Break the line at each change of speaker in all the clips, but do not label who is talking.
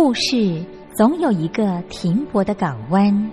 故事总有一个停泊的港湾。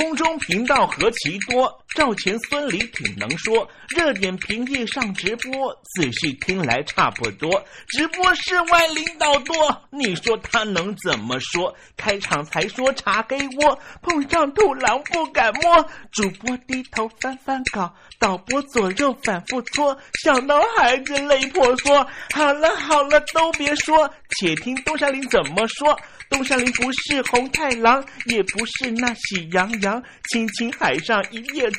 空中频道何其多，赵钱孙李挺能说。热点平地上直播，仔细听来差不多。直播室外领导多，你说他能怎么说？开场才说茶给我，碰上土狼不敢摸。主播低头翻翻稿，导播左右反复搓，想到孩子泪婆娑。好了好了，都别说，且听东山林怎么说。东山林不是红太狼，也不是那喜羊羊，亲亲海上一叶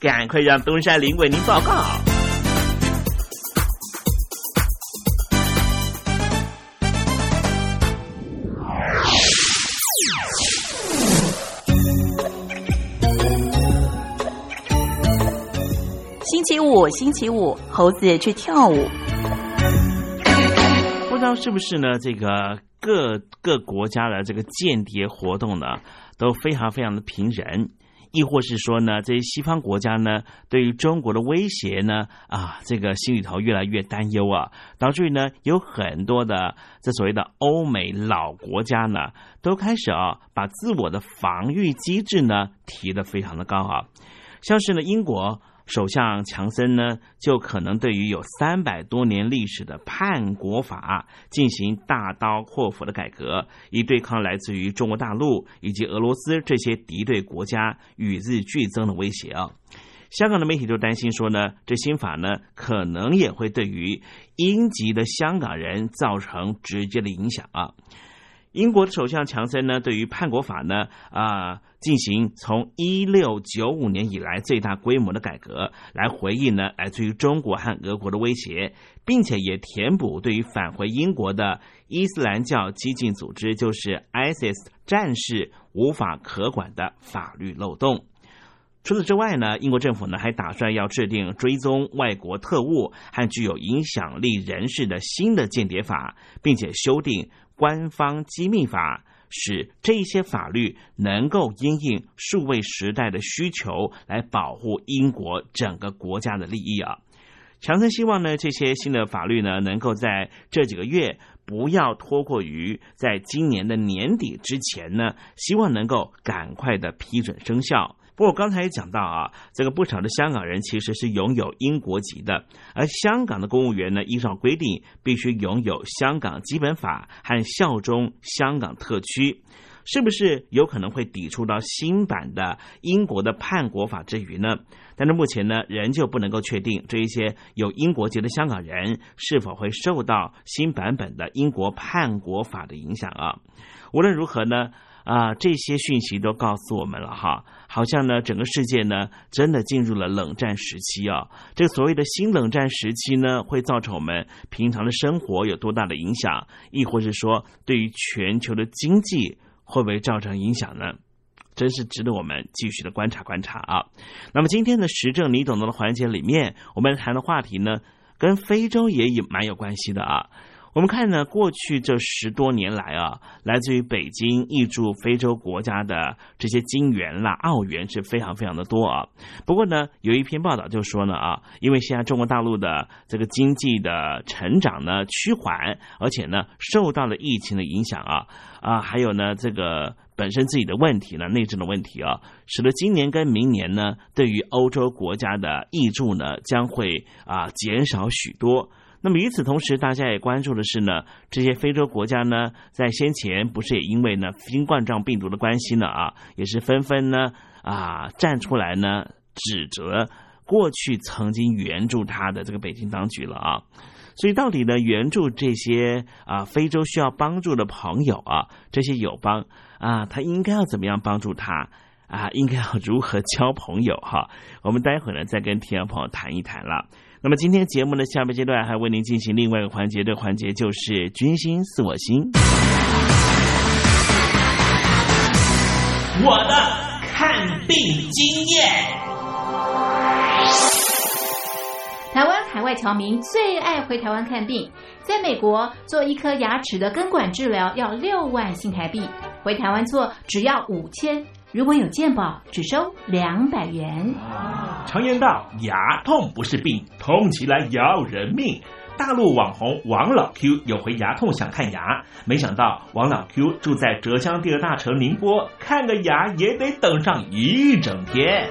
赶快让东山林为您报告。
星期五，星期五，猴子去跳舞。
不知道是不是呢？这个各各国家的这个间谍活动呢，都非常非常的频仍。亦或是说呢，这些西方国家呢，对于中国的威胁呢，啊，这个心里头越来越担忧啊，导致于呢，有很多的这所谓的欧美老国家呢，都开始啊，把自我的防御机制呢提得非常的高啊，像是呢，英国。首相强森呢，就可能对于有三百多年历史的叛国法进行大刀阔斧的改革，以对抗来自于中国大陆以及俄罗斯这些敌对国家与日俱增的威胁啊。香港的媒体就担心说呢，这新法呢，可能也会对于英籍的香港人造成直接的影响啊。英国首相强森呢，对于叛国法呢，啊，进行从一六九五年以来最大规模的改革，来回应呢来自于中国和俄国的威胁，并且也填补对于返回英国的伊斯兰教激进组织，就是 ISIS 战士无法可管的法律漏洞。除此之外呢，英国政府呢还打算要制定追踪外国特务和具有影响力人士的新的间谍法，并且修订。官方机密法使这些法律能够因应数位时代的需求来保护英国整个国家的利益啊！强森希望呢，这些新的法律呢，能够在这几个月不要拖过于在今年的年底之前呢，希望能够赶快的批准生效。不过刚才也讲到啊，这个不少的香港人其实是拥有英国籍的，而香港的公务员呢，依照规定必须拥有香港基本法和效忠香港特区，是不是有可能会抵触到新版的英国的叛国法之余呢？但是目前呢，仍旧不能够确定这一些有英国籍的香港人是否会受到新版本的英国叛国法的影响啊。无论如何呢。啊，这些讯息都告诉我们了哈，好像呢，整个世界呢，真的进入了冷战时期啊。这个所谓的新冷战时期呢，会造成我们平常的生活有多大的影响，亦或是说，对于全球的经济会不会造成影响呢？真是值得我们继续的观察观察啊。那么今天的时政你懂得的环节里面，我们谈的话题呢，跟非洲也有蛮有关系的啊。我们看呢，过去这十多年来啊，来自于北京挹注非洲国家的这些金元啦、澳元是非常非常的多啊。不过呢，有一篇报道就说呢啊，因为现在中国大陆的这个经济的成长呢趋缓，而且呢受到了疫情的影响啊啊，还有呢这个本身自己的问题呢，内政的问题啊，使得今年跟明年呢，对于欧洲国家的挹注呢将会啊减少许多。那么与此同时，大家也关注的是呢，这些非洲国家呢，在先前不是也因为呢新冠状病毒的关系呢啊，也是纷纷呢啊站出来呢指责过去曾经援助他的这个北京当局了啊。所以到底呢援助这些啊非洲需要帮助的朋友啊，这些友邦啊，他应该要怎么样帮助他啊？应该要如何交朋友哈？我们待会儿呢再跟听众朋友谈一谈了。那么今天节目的下半阶段还为您进行另外一个环节，这环节就是“军心似我心”。我的看病经验。
台湾海外侨民最爱回台湾看病，在美国做一颗牙齿的根管治疗要六万新台币，回台湾做只要五千。如果有健保，只收两百元。
常言道，牙痛不是病，痛起来要人命。大陆网红王老 Q 有回牙痛想看牙，没想到王老 Q 住在浙江第二大城宁波，看个牙也得等上一整天。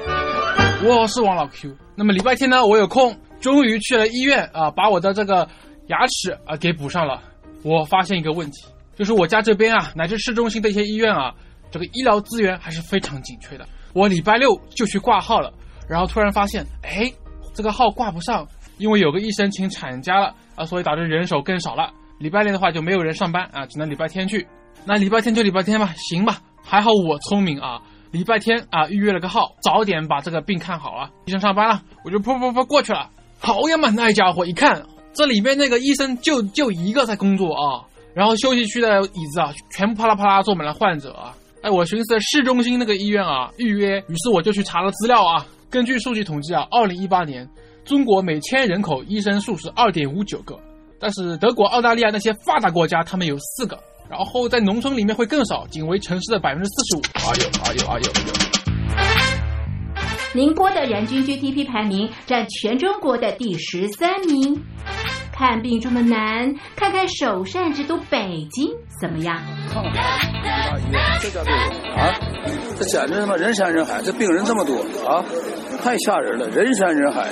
我是王老 Q。那么礼拜天呢，我有空，终于去了医院啊，把我的这个牙齿啊给补上了。我发现一个问题，就是我家这边啊，乃至市中心的一些医院啊，这个医疗资源还是非常紧缺的。我礼拜六就去挂号了，然后突然发现，哎，这个号挂不上，因为有个医生请产假了啊，所以导致人手更少了。礼拜六的话就没有人上班啊，只能礼拜天去。那礼拜天就礼拜天吧，行吧。还好我聪明啊。礼拜天啊，预约了个号，早点把这个病看好啊。医生上班了，我就噗噗噗过去了。好呀嘛，那家伙一看，这里面那个医生就就一个在工作啊。然后休息区的椅子啊，全部啪啦啪啦坐满了患者啊。哎，我寻思市中心那个医院啊，预约，于是我就去查了资料啊。根据数据统计啊，二零一八年中国每千人口医生数是二点五九个，但是德国、澳大利亚那些发达国家，他们有四个。然后在农村里面会更少，仅为城市的百分之四十五。哎呦哎呦哎呦！
宁波的人均 GDP 排名占全中国的第十三名。看病这么难，看看首善之都北京怎么样？
这家病啊，这简直他妈人山人海，这病人这么多啊，太吓人了，人山人海。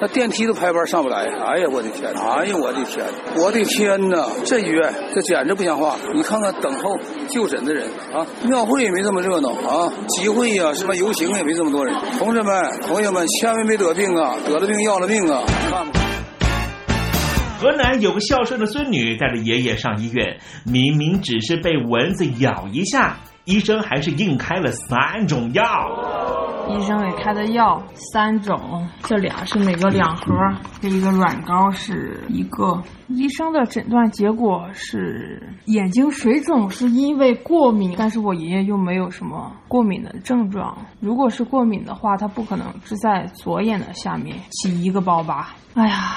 那电梯都排班上不来，哎呀，我的天！哎呀，我的天！我的天哪！这医院这简直不像话！你看看等候就诊的人啊，庙会也没这么热闹啊，集会呀，什么游行也没这么多人。同志们、朋友们，千万别得病啊！得了病要了命啊！看吧。
河南有个孝顺的孙女带着爷爷上医院，明明只是被蚊子咬一下，医生还是硬开了三种药。
医生给开的药三种，这俩是每个两盒，这一个软膏是一个。医生的诊断结果是眼睛水肿，是因为过敏。但是我爷爷又没有什么过敏的症状。如果是过敏的话，他不可能是在左眼的下面起一个包吧。哎呀，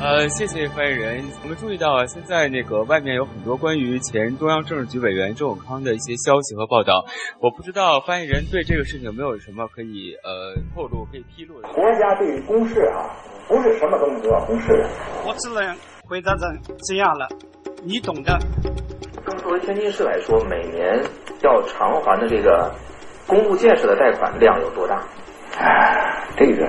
呃，谢谢发言人。我们注意到啊，现在那个外面有很多关于前中央政治局委员周永康的一些消息和报道。我不知道发言人对这个事情有没有什么可以呃透露、可以披露的。
国家对于公事啊，不是什么东西都要公示的。
我只能回答成这样了，你懂的。
那么作为天津市来说，每年要偿还的这个公路建设的贷款量有多大？哎，这个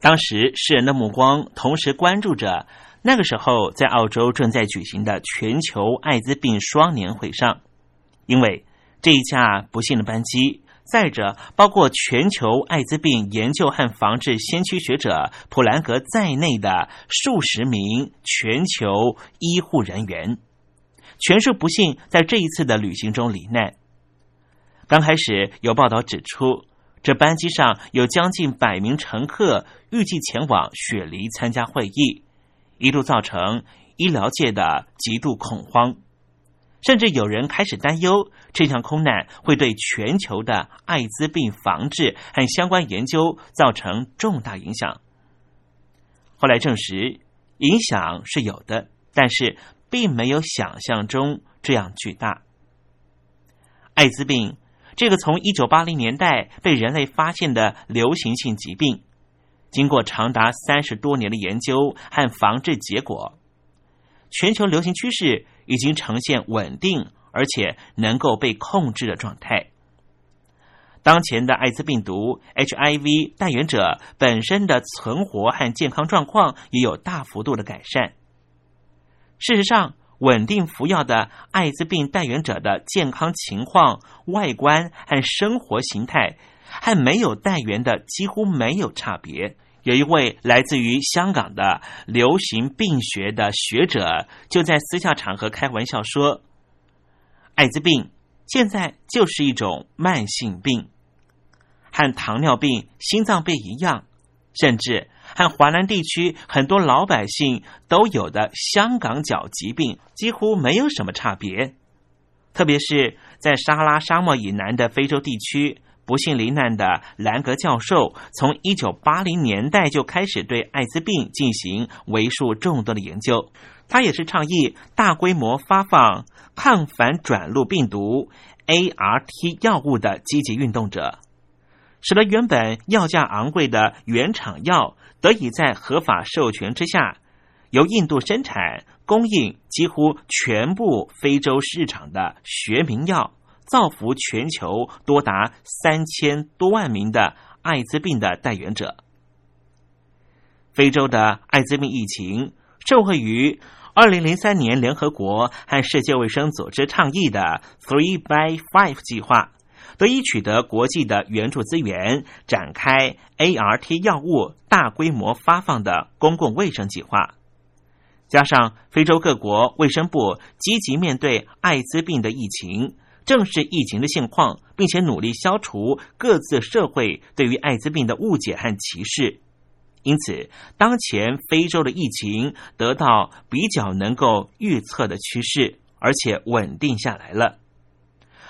当时世人的目光同时关注着那个时候在澳洲正在举行的全球艾滋病双年会上，因为这一架不幸的班机载着包括全球艾滋病研究和防治先驱学者普兰格在内的数十名全球医护人员，全数不幸在这一次的旅行中罹难。刚开始有报道指出。这班机上有将近百名乘客，预计前往雪梨参加会议，一度造成医疗界的极度恐慌，甚至有人开始担忧这场空难会对全球的艾滋病防治和相关研究造成重大影响。后来证实，影响是有的，但是并没有想象中这样巨大。艾滋病。这个从一九八零年代被人类发现的流行性疾病，经过长达三十多年的研究和防治结果，全球流行趋势已经呈现稳定而且能够被控制的状态。当前的艾滋病毒 HIV 带源者本身的存活和健康状况也有大幅度的改善。事实上，稳定服药的艾滋病带源者的健康情况、外观和生活形态，和没有带源的几乎没有差别。有一位来自于香港的流行病学的学者，就在私下场合开玩笑说：“艾滋病现在就是一种慢性病，和糖尿病、心脏病一样，甚至。”和华南地区很多老百姓都有的香港脚疾病几乎没有什么差别，特别是在撒哈拉沙漠以南的非洲地区，不幸罹难的兰格教授，从一九八零年代就开始对艾滋病进行为数众多的研究。他也是倡议大规模发放抗反转录病毒 ART 药物的积极运动者。使得原本药价昂贵的原厂药得以在合法授权之下，由印度生产供应几乎全部非洲市场的学名药，造福全球多达三千多万名的艾滋病的带源者。非洲的艾滋病疫情受惠于二零零三年联合国和世界卫生组织倡议的 Three by Five 计划。得以取得国际的援助资源，展开 ART 药物大规模发放的公共卫生计划，加上非洲各国卫生部积极面对艾滋病的疫情，正视疫情的现况，并且努力消除各自社会对于艾滋病的误解和歧视，因此，当前非洲的疫情得到比较能够预测的趋势，而且稳定下来了。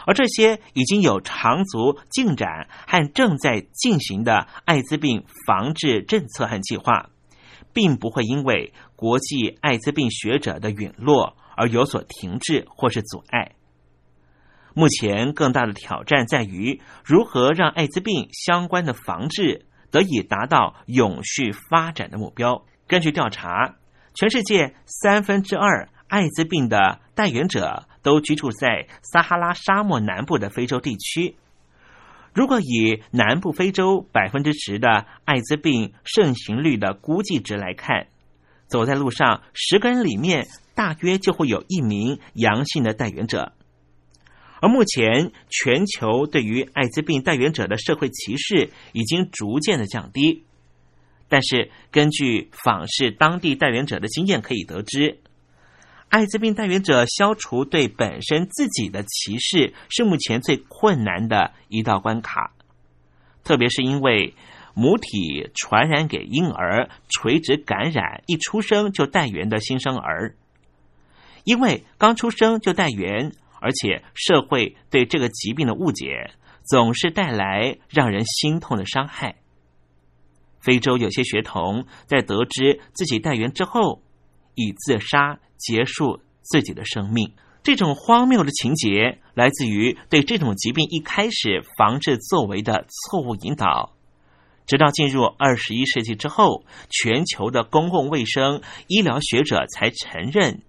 而这些已经有长足进展和正在进行的艾滋病防治政策和计划，并不会因为国际艾滋病学者的陨落而有所停滞或是阻碍。目前更大的挑战在于如何让艾滋病相关的防治得以达到永续发展的目标。根据调查，全世界三分之二艾滋病的带源者。都居住在撒哈拉沙漠南部的非洲地区。如果以南部非洲百分之十的艾滋病盛行率的估计值来看，走在路上十个人里面大约就会有一名阳性的带源者。而目前全球对于艾滋病带源者的社会歧视已经逐渐的降低，但是根据访视当地带源者的经验可以得知。艾滋病带源者消除对本身自己的歧视是目前最困难的一道关卡，特别是因为母体传染给婴儿垂直感染，一出生就带源的新生儿，因为刚出生就带源，而且社会对这个疾病的误解总是带来让人心痛的伤害。非洲有些学童在得知自己带源之后，以自杀。结束自己的生命，这种荒谬的情节来自于对这种疾病一开始防治作为的错误引导。直到进入二十一世纪之后，全球的公共卫生医疗学者才承认，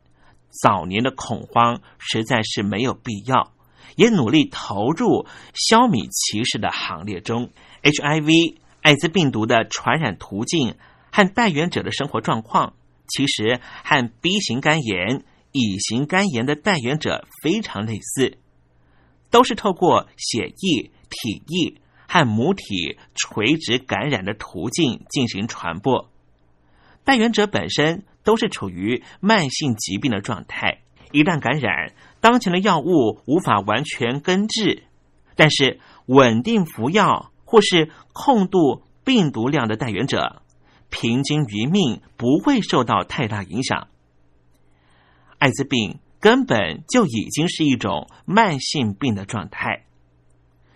早年的恐慌实在是没有必要，也努力投入消弭歧视的行列中。HIV 艾滋病毒的传染途径和带源者的生活状况。其实和 B 型肝炎、乙型肝炎的带源者非常类似，都是透过血液、体液和母体垂直感染的途径进行传播。带源者本身都是处于慢性疾病的状态，一旦感染，当前的药物无法完全根治，但是稳定服药或是控度病毒量的带源者。平均余命不会受到太大影响。艾滋病根本就已经是一种慢性病的状态，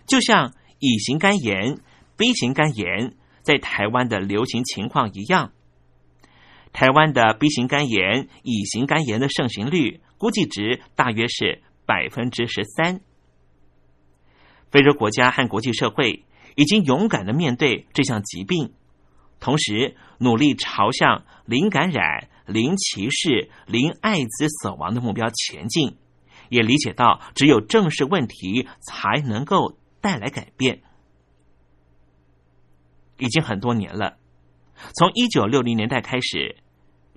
就像乙型肝炎、B 型肝炎在台湾的流行情况一样。台湾的 B 型肝炎、乙型肝炎的盛行率估计值大约是百分之十三。非洲国家和国际社会已经勇敢的面对这项疾病。同时，努力朝向零感染、零歧视、零艾滋死亡的目标前进，也理解到只有正视问题，才能够带来改变。已经很多年了，从一九六零年代开始，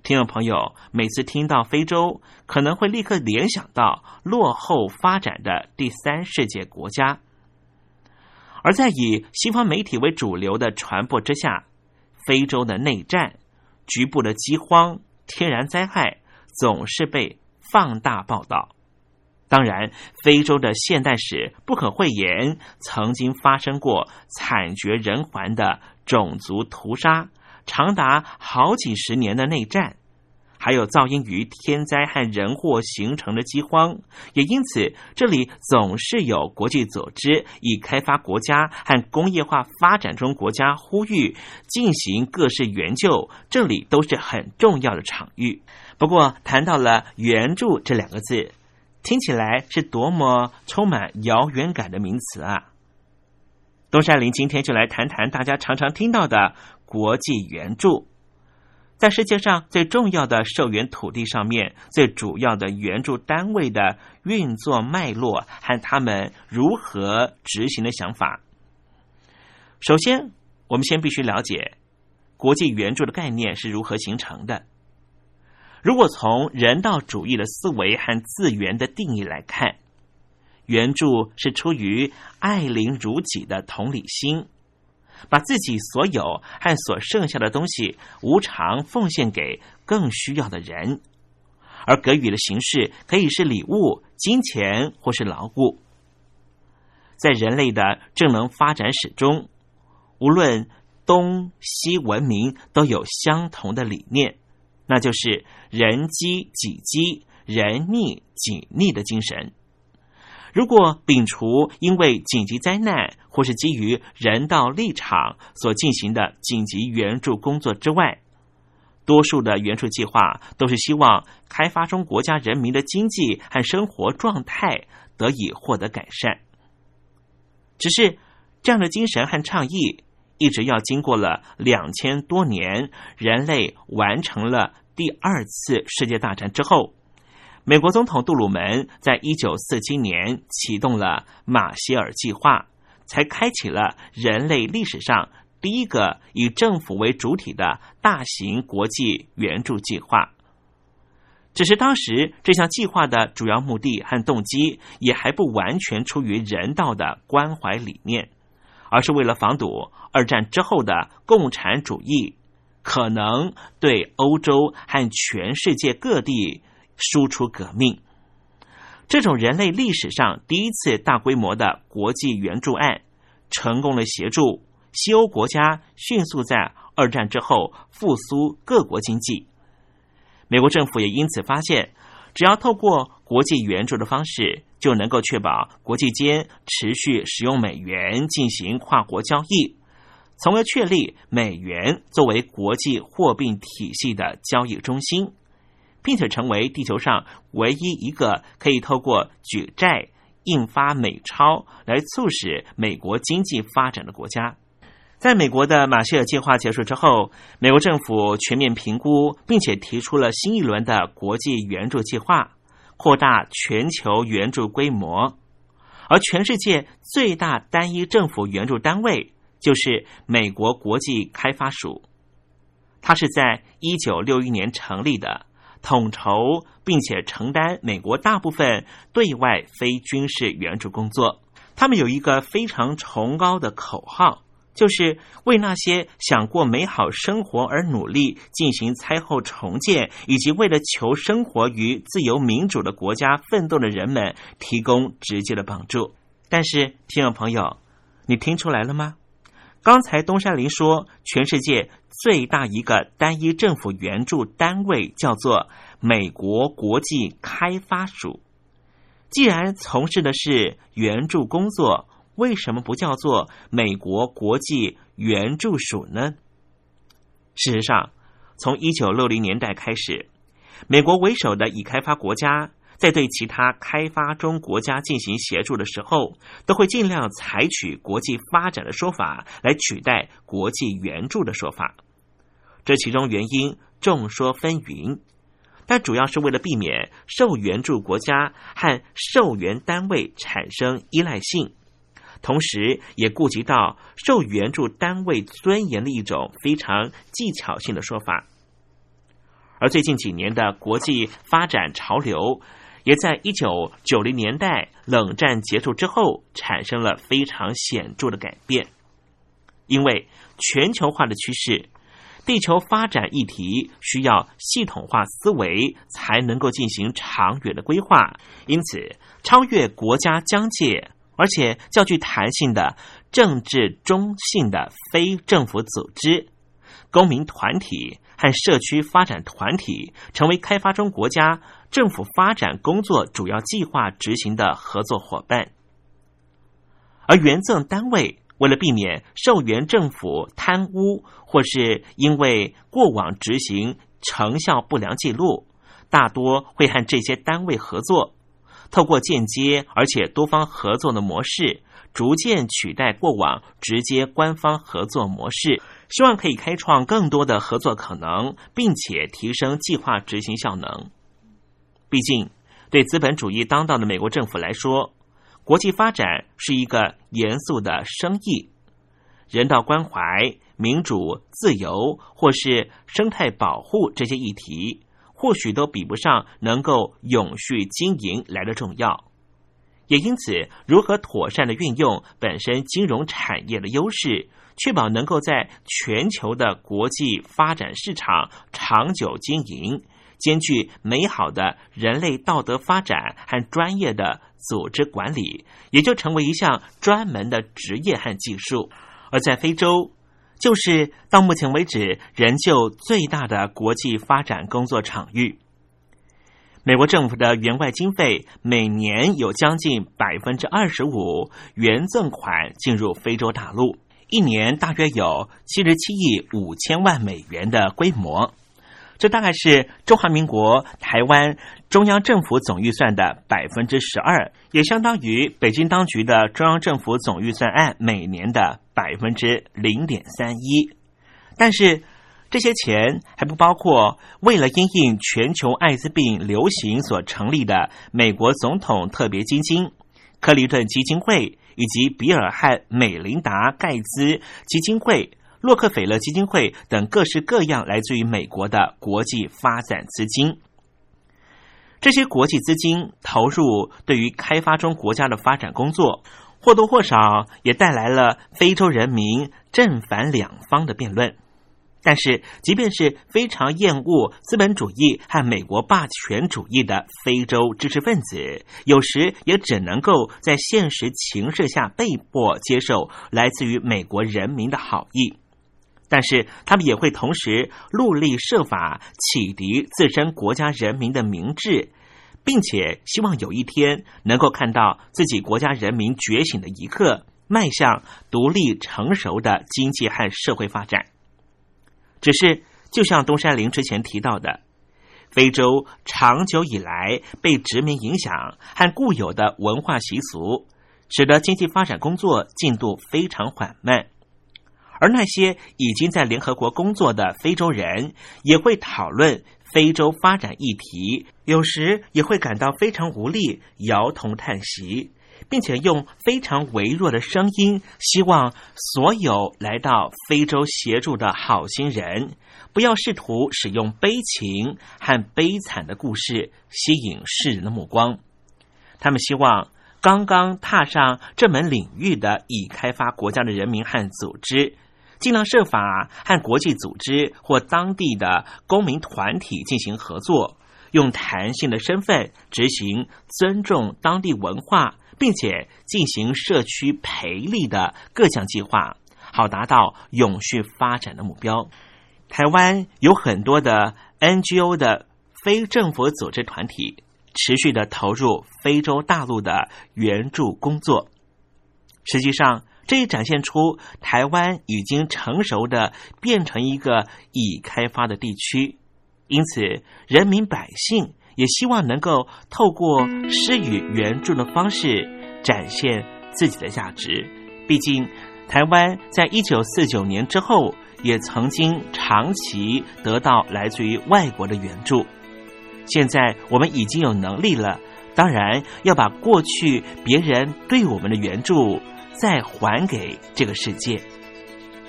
听众朋友每次听到非洲，可能会立刻联想到落后发展的第三世界国家，而在以西方媒体为主流的传播之下。非洲的内战、局部的饥荒、天然灾害总是被放大报道。当然，非洲的现代史不可讳言，曾经发生过惨绝人寰的种族屠杀，长达好几十年的内战。还有噪音于天灾和人祸形成的饥荒，也因此这里总是有国际组织以开发国家和工业化发展中国家呼吁进行各式援救，这里都是很重要的场域。不过谈到了援助这两个字，听起来是多么充满遥远感的名词啊！东山林今天就来谈谈大家常常听到的国际援助。在世界上最重要的受援土地上面，最主要的援助单位的运作脉络和他们如何执行的想法。首先，我们先必须了解国际援助的概念是如何形成的。如果从人道主义的思维和自源的定义来看，援助是出于爱邻如己的同理心。把自己所有和所剩下的东西无偿奉献给更需要的人，而给予的形式可以是礼物、金钱或是劳务。在人类的正能发展史中，无论东西文明都有相同的理念，那就是人饥己饥、人逆己逆的精神。如果摒除因为紧急灾难或是基于人道立场所进行的紧急援助工作之外，多数的援助计划都是希望开发中国家人民的经济和生活状态得以获得改善。只是这样的精神和倡议，一直要经过了两千多年，人类完成了第二次世界大战之后。美国总统杜鲁门在一九四七年启动了马歇尔计划，才开启了人类历史上第一个以政府为主体的大型国际援助计划。只是当时这项计划的主要目的和动机也还不完全出于人道的关怀理念，而是为了防堵二战之后的共产主义可能对欧洲和全世界各地。输出革命，这种人类历史上第一次大规模的国际援助案，成功的协助西欧国家迅速在二战之后复苏各国经济。美国政府也因此发现，只要透过国际援助的方式，就能够确保国际间持续使用美元进行跨国交易，从而确立美元作为国际货币体系的交易中心。并且成为地球上唯一一个可以透过举债印发美钞来促使美国经济发展的国家。在美国的马歇尔计划结束之后，美国政府全面评估，并且提出了新一轮的国际援助计划，扩大全球援助规模。而全世界最大单一政府援助单位就是美国国际开发署，它是在一九六一年成立的。统筹并且承担美国大部分对外非军事援助工作。他们有一个非常崇高的口号，就是为那些想过美好生活而努力进行灾后重建，以及为了求生活于自由民主的国家奋斗的人们提供直接的帮助。但是，听众朋友，你听出来了吗？刚才东山林说，全世界最大一个单一政府援助单位叫做美国国际开发署。既然从事的是援助工作，为什么不叫做美国国际援助署呢？事实上，从一九六零年代开始，美国为首的已开发国家。在对其他开发中国家进行协助的时候，都会尽量采取国际发展的说法来取代国际援助的说法。这其中原因众说纷纭，但主要是为了避免受援助国家和受援单位产生依赖性，同时也顾及到受援助单位尊严的一种非常技巧性的说法。而最近几年的国际发展潮流。也在一九九零年代冷战结束之后产生了非常显著的改变，因为全球化的趋势，地球发展议题需要系统化思维才能够进行长远的规划，因此超越国家疆界，而且较具弹性的政治中性的非政府组织、公民团体和社区发展团体，成为开发中国家。政府发展工作主要计划执行的合作伙伴，而援赠单位为了避免受援政府贪污，或是因为过往执行成效不良记录，大多会和这些单位合作，透过间接而且多方合作的模式，逐渐取代过往直接官方合作模式，希望可以开创更多的合作可能，并且提升计划执行效能。毕竟，对资本主义当道的美国政府来说，国际发展是一个严肃的生意，人道关怀。民主、自由或是生态保护这些议题，或许都比不上能够永续经营来的重要。也因此，如何妥善的运用本身金融产业的优势，确保能够在全球的国际发展市场长久经营，兼具美好的人类道德发展和专业的组织管理，也就成为一项专门的职业和技术。而在非洲。就是到目前为止仍旧最大的国际发展工作场域。美国政府的援外经费每年有将近百分之二十五援赠款进入非洲大陆，一年大约有七十七亿五千万美元的规模。这大概是中华民国台湾中央政府总预算的百分之十二，也相当于北京当局的中央政府总预算案每年的百分之零点三一。但是这些钱还不包括为了因应全球艾滋病流行所成立的美国总统特别基金、克林顿基金会以及比尔汉美琳达盖茨基金会。洛克菲勒基金会等各式各样来自于美国的国际发展资金，这些国际资金投入对于开发中国家的发展工作，或多或少也带来了非洲人民正反两方的辩论。但是，即便是非常厌恶资本主义和美国霸权主义的非洲知识分子，有时也只能够在现实情势下被迫接受来自于美国人民的好意。但是，他们也会同时努力设法启迪自身国家人民的明智，并且希望有一天能够看到自己国家人民觉醒的一刻，迈向独立成熟的经济和社会发展。只是，就像东山林之前提到的，非洲长久以来被殖民影响和固有的文化习俗，使得经济发展工作进度非常缓慢。而那些已经在联合国工作的非洲人，也会讨论非洲发展议题，有时也会感到非常无力，摇头叹息，并且用非常微弱的声音，希望所有来到非洲协助的好心人，不要试图使用悲情和悲惨的故事吸引世人的目光。他们希望刚刚踏上这门领域的已开发国家的人民和组织。尽量设法和国际组织或当地的公民团体进行合作，用弹性的身份执行尊重当地文化，并且进行社区培力的各项计划，好达到永续发展的目标。台湾有很多的 NGO 的非政府组织团体，持续的投入非洲大陆的援助工作。实际上。这也展现出台湾已经成熟的变成一个已开发的地区，因此人民百姓也希望能够透过施予援助的方式展现自己的价值。毕竟，台湾在一九四九年之后也曾经长期得到来自于外国的援助，现在我们已经有能力了，当然要把过去别人对我们的援助。再还给这个世界，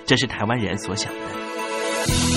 这是台湾人所想的。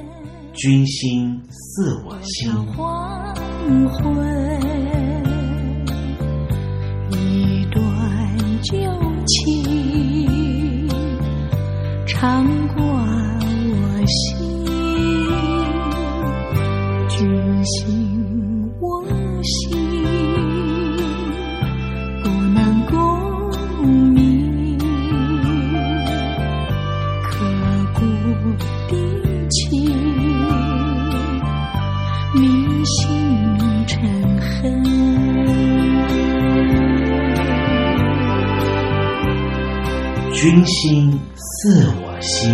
君心似我心。
黄昏，君心
似我心。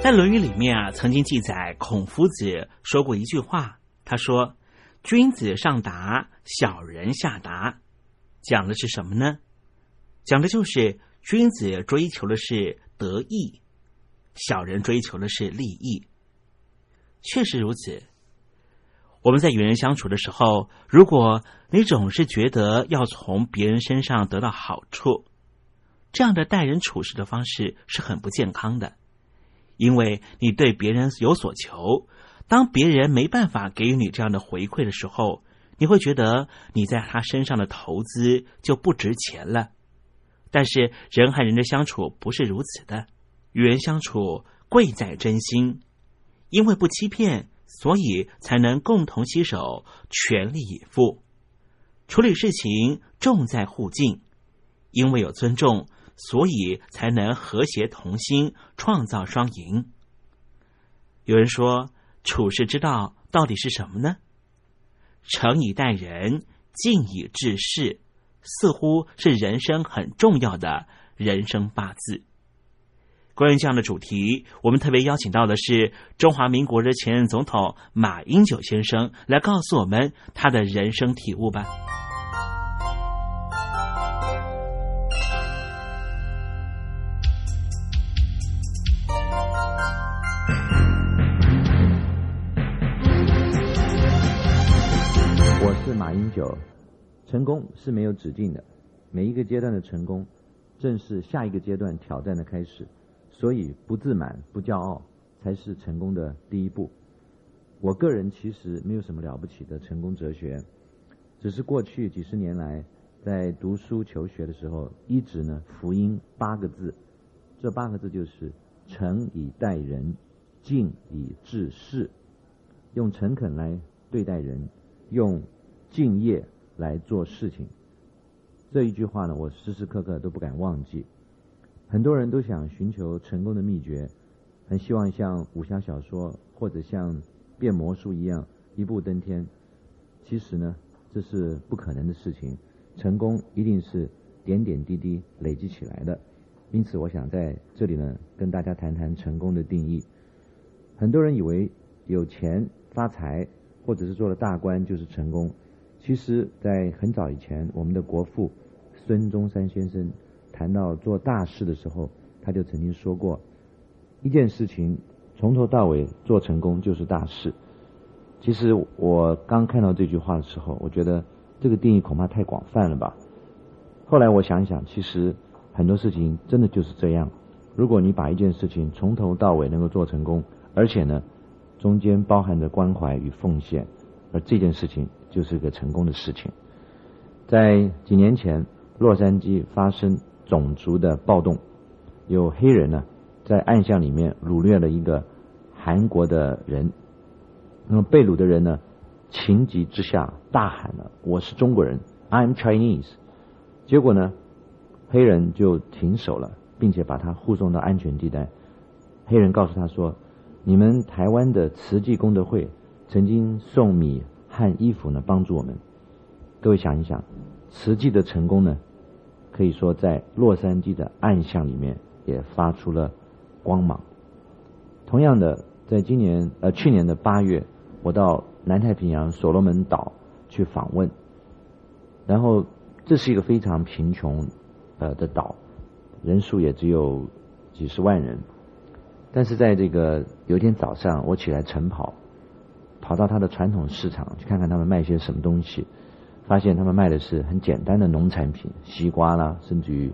在《论语》里面啊，曾经记载孔夫子说过一句话，他说：“君子上达，小人下达。”讲的是什么呢？讲的就是君子追求的是得意，小人追求的是利益。确实如此。我们在与人相处的时候，如果你总是觉得要从别人身上得到好处，这样的待人处事的方式是很不健康的。因为你对别人有所求，当别人没办法给予你这样的回馈的时候，你会觉得你在他身上的投资就不值钱了。但是人和人的相处不是如此的，与人相处贵在真心，因为不欺骗。所以才能共同携手，全力以赴处理事情，重在互敬。因为有尊重，所以才能和谐同心，创造双赢。有人说，处世之道到底是什么呢？诚以待人，敬以治事，似乎是人生很重要的人生八字。关于这样的主题，我们特别邀请到的是中华民国的前任总统马英九先生，来告诉我们他的人生体悟吧。
我是马英九，成功是没有止境的，每一个阶段的成功，正是下一个阶段挑战的开始。所以，不自满、不骄傲，才是成功的第一步。我个人其实没有什么了不起的成功哲学，只是过去几十年来在读书求学的时候，一直呢福音八个字，这八个字就是诚以待人，敬以治事，用诚恳来对待人，用敬业来做事情。这一句话呢，我时时刻刻都不敢忘记。很多人都想寻求成功的秘诀，很希望像武侠小说或者像变魔术一样一步登天。其实呢，这是不可能的事情。成功一定是点点滴滴累积起来的。因此，我想在这里呢，跟大家谈谈成功的定义。很多人以为有钱发财或者是做了大官就是成功。其实，在很早以前，我们的国父孙中山先生。谈到做大事的时候，他就曾经说过，一件事情从头到尾做成功就是大事。其实我刚看到这句话的时候，我觉得这个定义恐怕太广泛了吧。后来我想一想，其实很多事情真的就是这样。如果你把一件事情从头到尾能够做成功，而且呢中间包含着关怀与奉献，而这件事情就是个成功的事情。在几年前，洛杉矶发生。种族的暴动，有黑人呢在暗巷里面掳掠了一个韩国的人，那么被掳的人呢情急之下大喊了：“我是中国人，I'm Chinese。”结果呢，黑人就停手了，并且把他护送到安全地带。黑人告诉他说：“你们台湾的慈济功德会曾经送米和衣服呢，帮助我们。各位想一想，慈济的成功呢，可以说在洛杉矶的暗巷里面也发出了光芒。同样的，在今年呃去年的八月，我到南太平洋所罗门岛去访问，然后这是一个非常贫穷呃的岛，人数也只有几十万人。但是在这个有一天早上，我起来晨跑，跑到他的传统市场去看看他们卖些什么东西，发现他们卖的是很简单的农产品，西瓜啦，甚至于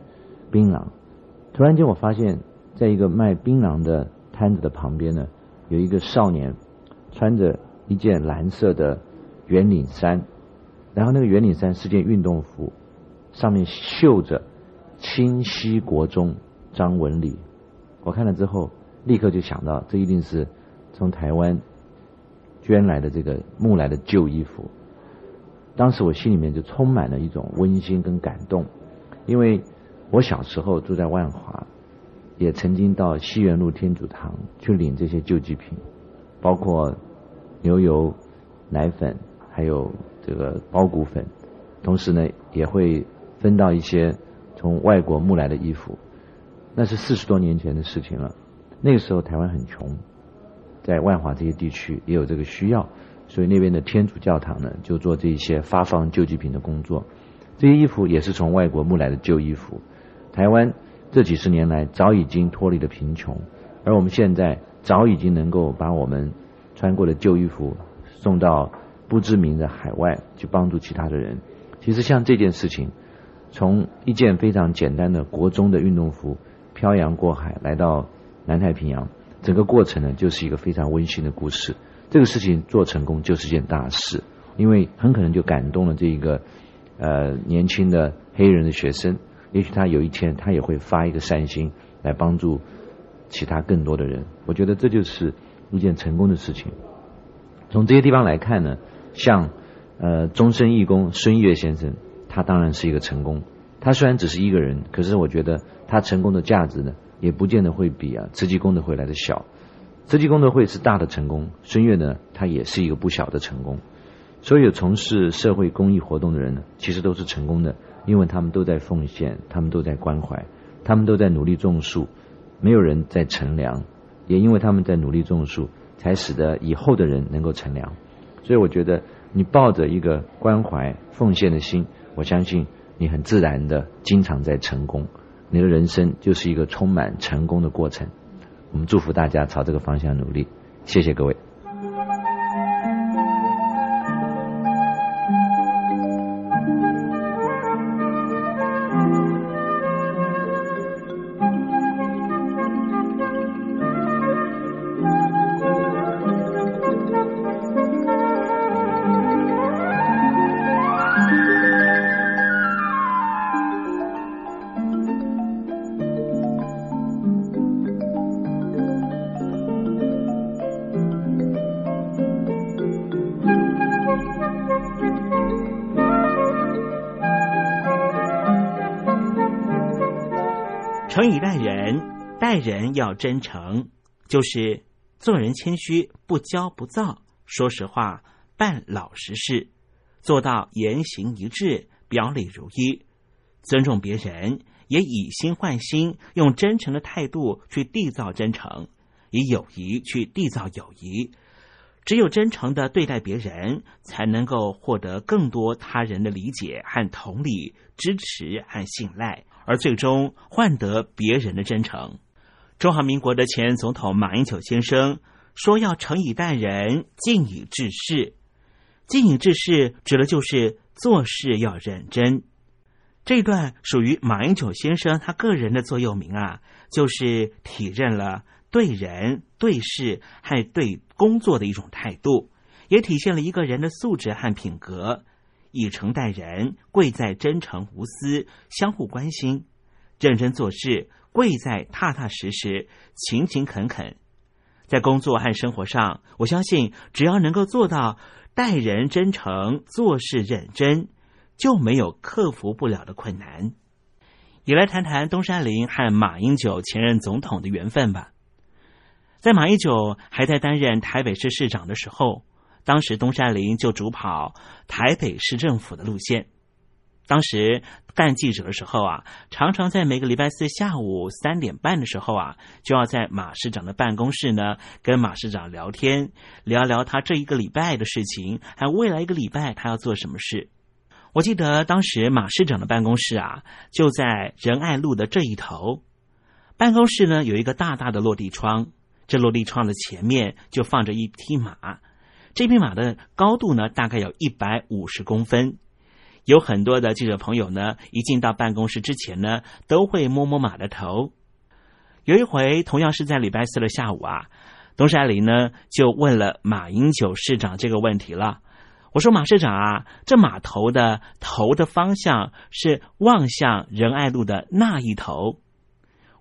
槟榔。突然间，我发现在一个卖槟榔的摊子的旁边呢，有一个少年穿着一件蓝色的圆领衫，然后那个圆领衫是件运动服，上面绣着“清溪国中张文礼”。我看了之后。立刻就想到，这一定是从台湾捐来的这个木来的旧衣服。当时我心里面就充满了一种温馨跟感动，因为我小时候住在万华，也曾经到西园路天主堂去领这些救济品，包括牛油、奶粉，还有这个包谷粉，同时呢也会分到一些从外国木来的衣服。那是四十多年前的事情了。那个时候台湾很穷，在万华这些地区也有这个需要，所以那边的天主教堂呢就做这些发放救济品的工作。这些衣服也是从外国募来的旧衣服。台湾这几十年来早已经脱离了贫穷，而我们现在早已经能够把我们穿过的旧衣服送到不知名的海外去帮助其他的人。其实像这件事情，从一件非常简单的国中的运动服漂洋过海来到。南太平洋整个过程呢，就是一个非常温馨的故事。这个事情做成功就是件大事，因为很可能就感动了这一个呃年轻的黑人的学生。也许他有一天他也会发一个善心来帮助其他更多的人。我觉得这就是一件成功的事情。从这些地方来看呢，像呃终身义工孙越先生，他当然是一个成功。他虽然只是一个人，可是我觉得他成功的价值呢。也不见得会比啊慈济功德会来的小，慈济功德会是大的成功，孙悦呢，他也是一个不小的成功。所有从事社会公益活动的人呢，其实都是成功的，因为他们都在奉献，他们都在关怀，他们都在努力种树，没有人在乘凉，也因为他们在努力种树，才使得以后的人能够乘凉。所以我觉得，你抱着一个关怀奉献的心，我相信你很自然的经常在成功。你的人生就是一个充满成功的过程，我们祝福大家朝这个方向努力，谢谢各位。
以待人待人要真诚，就是做人谦虚，不骄不躁，说实话，办老实事，做到言行一致，表里如一，尊重别人，也以心换心，用真诚的态度去缔造真诚，以友谊去缔造友谊。只有真诚的对待别人，才能够获得更多他人的理解和同理、支持和信赖，而最终换得别人的真诚。中华民国的前总统马英九先生说：“要诚以待人，敬以治事。敬以治事，指的就是做事要认真。这段属于马英九先生他个人的座右铭啊，就是体认了对人、对事还对工作的一种态度，也体现了一个人的素质和品格。以诚待人，贵在真诚无私，相互关心。”认真做事，贵在踏踏实实、勤勤恳恳。在工作和生活上，我相信只要能够做到待人真诚、做事认真，就没有克服不了的困难。也来谈谈东山林和马英九前任总统的缘分吧。在马英九还在担任台北市市长的时候，当时东山林就主跑台北市政府的路线。当时干记者的时候啊，常常在每个礼拜四下午三点半的时候啊，就要在马市长的办公室呢，跟马市长聊天，聊聊他这一个礼拜的事情，还有未来一个礼拜他要做什么事。我记得当时马市长的办公室啊，就在仁爱路的这一头。办公室呢有一个大大的落地窗，这落地窗的前面就放着一匹马，这匹马的高度呢大概有一百五十公分。有很多的记者朋友呢，一进到办公室之前呢，都会摸摸马的头。有一回，同样是在礼拜四的下午啊，东山林呢就问了马英九市长这个问题了。我说：“马市长啊，这马头的头的方向是望向仁爱路的那一头。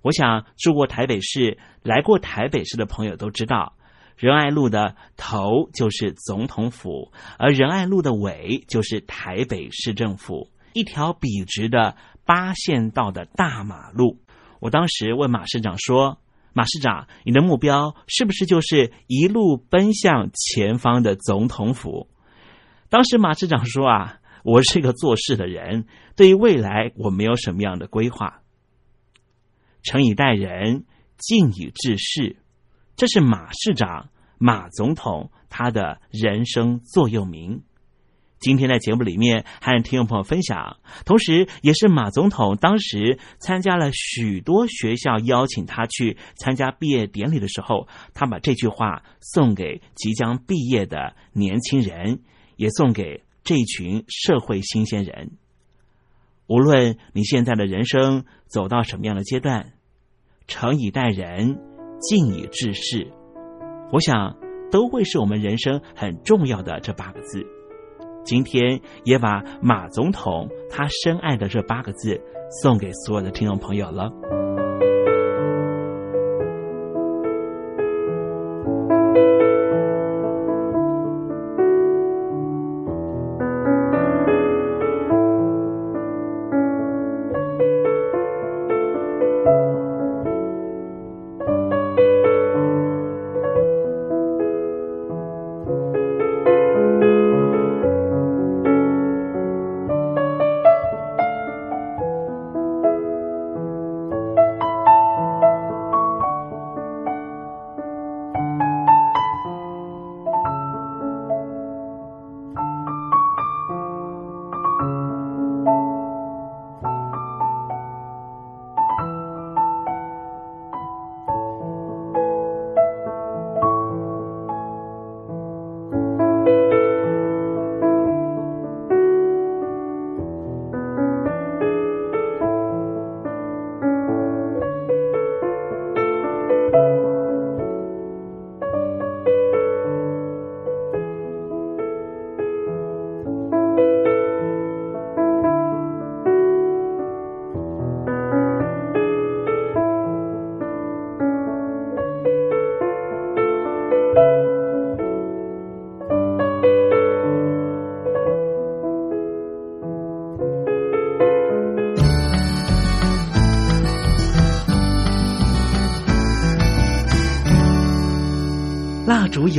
我想住过台北市、来过台北市的朋友都知道。”仁爱路的头就是总统府，而仁爱路的尾就是台北市政府，一条笔直的八线道的大马路。我当时问马市长说：“马市长，你的目标是不是就是一路奔向前方的总统府？”当时马市长说：“啊，我是一个做事的人，对于未来我没有什么样的规划。诚以待人，敬以治事。”这是马市长、马总统他的人生座右铭。今天在节目里面和听众朋友分享，同时也是马总统当时参加了许多学校邀请他去参加毕业典礼的时候，他把这句话送给即将毕业的年轻人，也送给这群社会新鲜人。无论你现在的人生走到什么样的阶段，诚以待人。敬以治世，我想都会是我们人生很重要的这八个字。今天也把马总统他深爱的这八个字送给所有的听众朋友了。